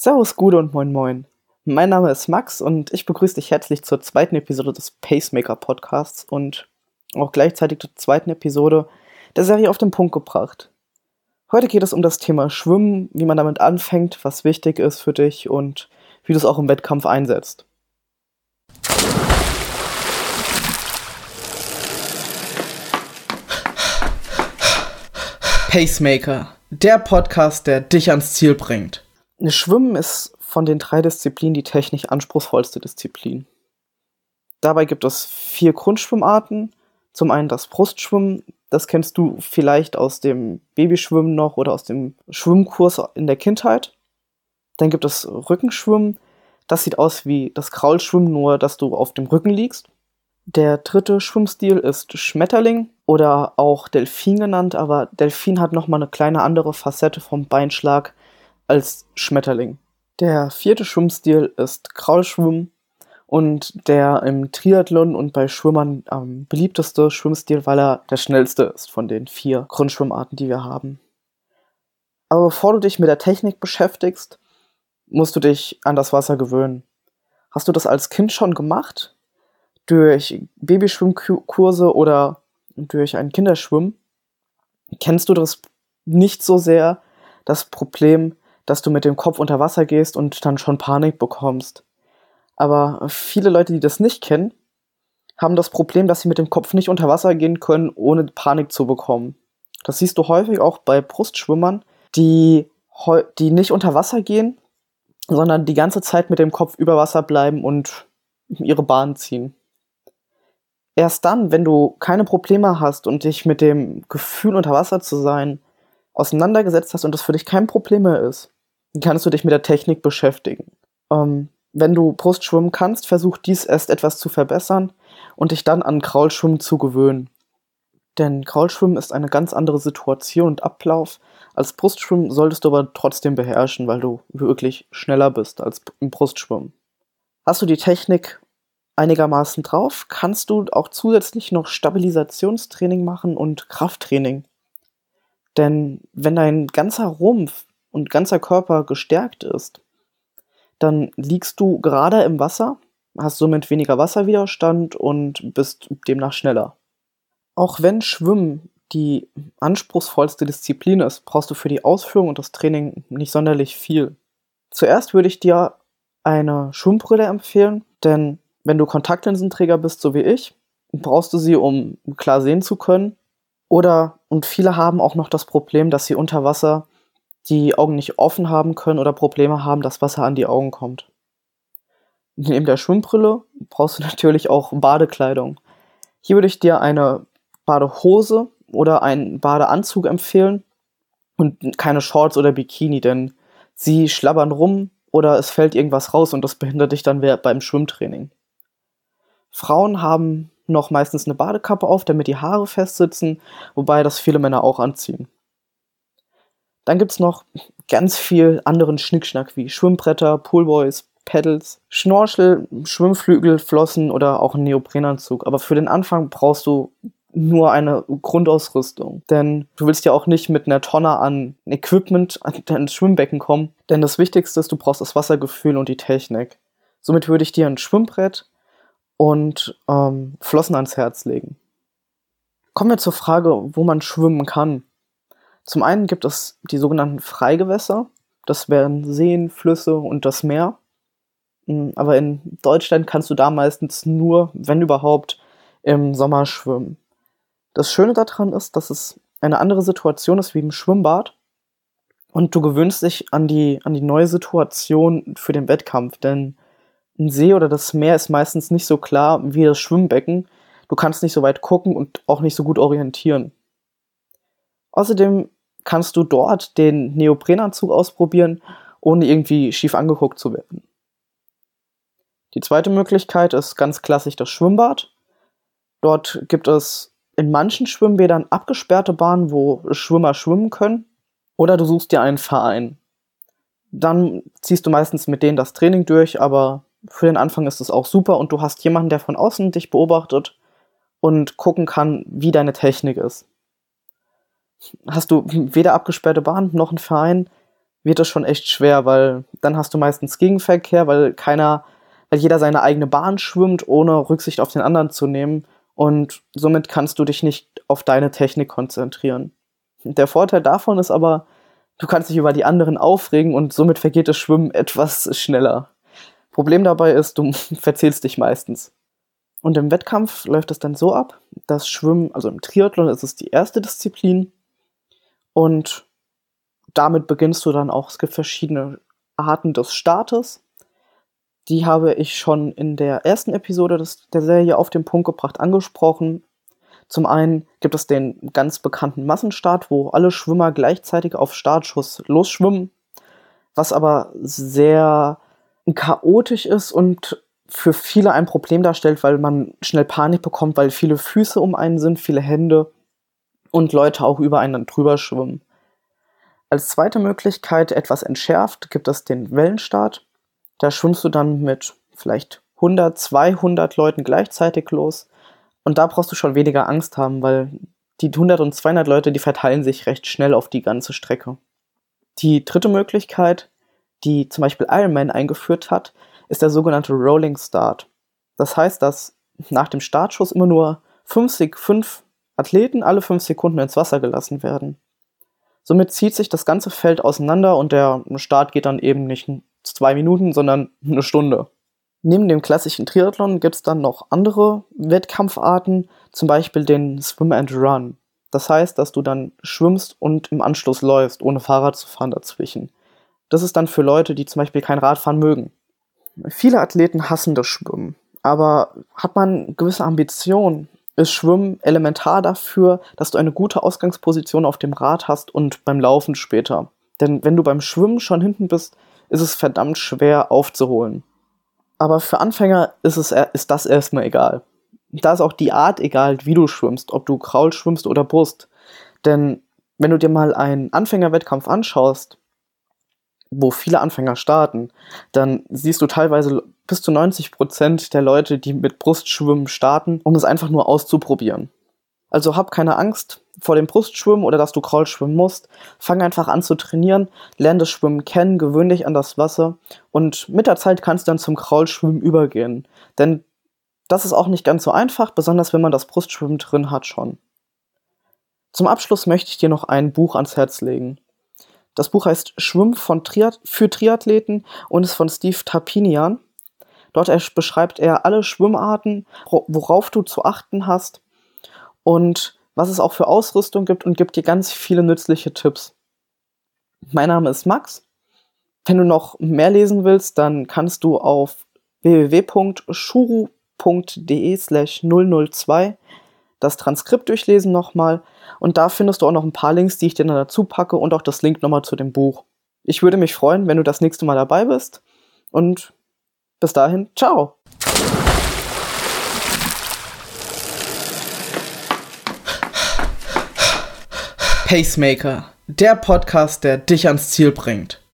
Servus, Gude und Moin Moin. Mein Name ist Max und ich begrüße dich herzlich zur zweiten Episode des Pacemaker Podcasts und auch gleichzeitig zur zweiten Episode der Serie auf den Punkt gebracht. Heute geht es um das Thema Schwimmen, wie man damit anfängt, was wichtig ist für dich und wie du es auch im Wettkampf einsetzt. Pacemaker, der Podcast, der dich ans Ziel bringt. Schwimmen ist von den drei Disziplinen die technisch anspruchsvollste Disziplin. Dabei gibt es vier Grundschwimmarten. Zum einen das Brustschwimmen, das kennst du vielleicht aus dem Babyschwimmen noch oder aus dem Schwimmkurs in der Kindheit. Dann gibt es Rückenschwimmen, das sieht aus wie das Kraulschwimmen, nur dass du auf dem Rücken liegst. Der dritte Schwimmstil ist Schmetterling oder auch Delfin genannt, aber Delfin hat nochmal eine kleine andere Facette vom Beinschlag als Schmetterling. Der vierte Schwimmstil ist Kraulschwimmen und der im Triathlon und bei Schwimmern am beliebteste Schwimmstil, weil er der schnellste ist von den vier Grundschwimmarten, die wir haben. Aber bevor du dich mit der Technik beschäftigst, musst du dich an das Wasser gewöhnen. Hast du das als Kind schon gemacht? Durch Babyschwimmkurse oder durch ein Kinderschwimmen? Kennst du das nicht so sehr, das Problem, dass du mit dem Kopf unter Wasser gehst und dann schon Panik bekommst? Aber viele Leute, die das nicht kennen, haben das Problem, dass sie mit dem Kopf nicht unter Wasser gehen können, ohne Panik zu bekommen. Das siehst du häufig auch bei Brustschwimmern, die, die nicht unter Wasser gehen, sondern die ganze Zeit mit dem Kopf über Wasser bleiben und ihre Bahn ziehen. Erst dann, wenn du keine Probleme hast und dich mit dem Gefühl unter Wasser zu sein auseinandergesetzt hast und das für dich kein Problem mehr ist, kannst du dich mit der Technik beschäftigen. Ähm, wenn du Brustschwimmen kannst, versuch dies erst etwas zu verbessern und dich dann an Kraulschwimmen zu gewöhnen. Denn Kraulschwimmen ist eine ganz andere Situation und Ablauf. Als Brustschwimmen solltest du aber trotzdem beherrschen, weil du wirklich schneller bist als im Brustschwimmen. Hast du die Technik einigermaßen drauf, kannst du auch zusätzlich noch Stabilisationstraining machen und Krafttraining. Denn wenn dein ganzer Rumpf und ganzer Körper gestärkt ist, dann liegst du gerade im Wasser, hast somit weniger Wasserwiderstand und bist demnach schneller. Auch wenn Schwimmen die anspruchsvollste Disziplin ist, brauchst du für die Ausführung und das Training nicht sonderlich viel. Zuerst würde ich dir eine Schwimmbrille empfehlen, denn wenn du Kontaktlinsenträger bist, so wie ich, brauchst du sie, um klar sehen zu können. Oder, und viele haben auch noch das Problem, dass sie unter Wasser die Augen nicht offen haben können oder Probleme haben, dass Wasser an die Augen kommt. Neben der Schwimmbrille brauchst du natürlich auch Badekleidung. Hier würde ich dir eine Badehose oder einen Badeanzug empfehlen und keine Shorts oder Bikini, denn sie schlabbern rum oder es fällt irgendwas raus und das behindert dich dann beim Schwimmtraining. Frauen haben noch meistens eine Badekappe auf, damit die Haare festsitzen, wobei das viele Männer auch anziehen. Dann gibt es noch ganz viel anderen Schnickschnack wie Schwimmbretter, Poolboys, Pedals, Schnorchel, Schwimmflügel, Flossen oder auch einen Neoprenanzug. Aber für den Anfang brauchst du nur eine Grundausrüstung. Denn du willst ja auch nicht mit einer Tonne an Equipment an dein Schwimmbecken kommen. Denn das Wichtigste ist, du brauchst das Wassergefühl und die Technik. Somit würde ich dir ein Schwimmbrett und ähm, Flossen ans Herz legen. Kommen wir zur Frage, wo man schwimmen kann. Zum einen gibt es die sogenannten Freigewässer. Das wären Seen, Flüsse und das Meer. Hm, aber in Deutschland kannst du da meistens nur, wenn überhaupt, im Sommer schwimmen. Das Schöne daran ist, dass es eine andere Situation ist wie im Schwimmbad. Und du gewöhnst dich an die, an die neue Situation für den Wettkampf. Denn ein See oder das Meer ist meistens nicht so klar wie das Schwimmbecken. Du kannst nicht so weit gucken und auch nicht so gut orientieren. Außerdem kannst du dort den Neoprenanzug ausprobieren, ohne irgendwie schief angeguckt zu werden. Die zweite Möglichkeit ist ganz klassisch das Schwimmbad. Dort gibt es in manchen Schwimmbädern abgesperrte Bahnen, wo Schwimmer schwimmen können. Oder du suchst dir einen Verein. Dann ziehst du meistens mit denen das Training durch, aber für den Anfang ist es auch super und du hast jemanden, der von außen dich beobachtet und gucken kann, wie deine Technik ist hast du weder abgesperrte Bahn noch einen Verein, wird es schon echt schwer, weil dann hast du meistens Gegenverkehr, weil keiner, weil jeder seine eigene Bahn schwimmt, ohne Rücksicht auf den anderen zu nehmen. Und somit kannst du dich nicht auf deine Technik konzentrieren. Der Vorteil davon ist aber, du kannst dich über die anderen aufregen und somit vergeht das Schwimmen etwas schneller. Problem dabei ist, du verzählst dich meistens. Und im Wettkampf läuft es dann so ab, dass Schwimmen, also im Triathlon ist es die erste Disziplin und damit beginnst du dann auch, es gibt verschiedene Arten des Startes. Die habe ich schon in der ersten Episode des, der Serie auf den Punkt gebracht angesprochen. Zum einen gibt es den ganz bekannten Massenstart, wo alle Schwimmer gleichzeitig auf Startschuss losschwimmen, was aber sehr chaotisch ist und für viele ein Problem darstellt, weil man schnell Panik bekommt, weil viele Füße um einen sind, viele Hände und Leute auch über einen drüber schwimmen. Als zweite Möglichkeit, etwas entschärft, gibt es den Wellenstart. Da schwimmst du dann mit vielleicht 100, 200 Leuten gleichzeitig los und da brauchst du schon weniger Angst haben, weil die 100 und 200 Leute, die verteilen sich recht schnell auf die ganze Strecke. Die dritte Möglichkeit, die zum Beispiel Ironman eingeführt hat, ist der sogenannte Rolling Start. Das heißt, dass nach dem Startschuss immer nur fünf, fünf Athleten alle fünf Sekunden ins Wasser gelassen werden. Somit zieht sich das ganze Feld auseinander und der Start geht dann eben nicht zwei Minuten, sondern eine Stunde. Neben dem klassischen Triathlon gibt es dann noch andere Wettkampfarten, zum Beispiel den Swim and Run. Das heißt, dass du dann schwimmst und im Anschluss läufst, ohne Fahrrad zu fahren dazwischen. Das ist dann für Leute, die zum Beispiel kein Radfahren mögen. Viele Athleten hassen das Schwimmen, aber hat man gewisse Ambitionen, ist Schwimmen elementar dafür, dass du eine gute Ausgangsposition auf dem Rad hast und beim Laufen später. Denn wenn du beim Schwimmen schon hinten bist, ist es verdammt schwer aufzuholen. Aber für Anfänger ist, es, ist das erstmal egal. Da ist auch die Art egal, wie du schwimmst, ob du Kraul schwimmst oder Brust. Denn wenn du dir mal einen Anfängerwettkampf anschaust, wo viele Anfänger starten, dann siehst du teilweise bis zu 90 Prozent der Leute, die mit Brustschwimmen starten, um es einfach nur auszuprobieren. Also hab keine Angst vor dem Brustschwimmen oder dass du Kraul schwimmen musst. Fang einfach an zu trainieren, lerne das Schwimmen kennen, gewöhn dich an das Wasser und mit der Zeit kannst du dann zum Kraulschwimmen übergehen. Denn das ist auch nicht ganz so einfach, besonders wenn man das Brustschwimmen drin hat schon. Zum Abschluss möchte ich dir noch ein Buch ans Herz legen. Das Buch heißt Schwimmen von Triath für Triathleten und ist von Steve Tapinian. Dort beschreibt er alle Schwimmarten, worauf du zu achten hast und was es auch für Ausrüstung gibt und gibt dir ganz viele nützliche Tipps. Mein Name ist Max. Wenn du noch mehr lesen willst, dann kannst du auf www.shuru.de slash 002 das Transkript durchlesen nochmal und da findest du auch noch ein paar Links, die ich dir dann dazu packe und auch das Link nochmal zu dem Buch. Ich würde mich freuen, wenn du das nächste Mal dabei bist und bis dahin, ciao! Pacemaker, der Podcast, der dich ans Ziel bringt.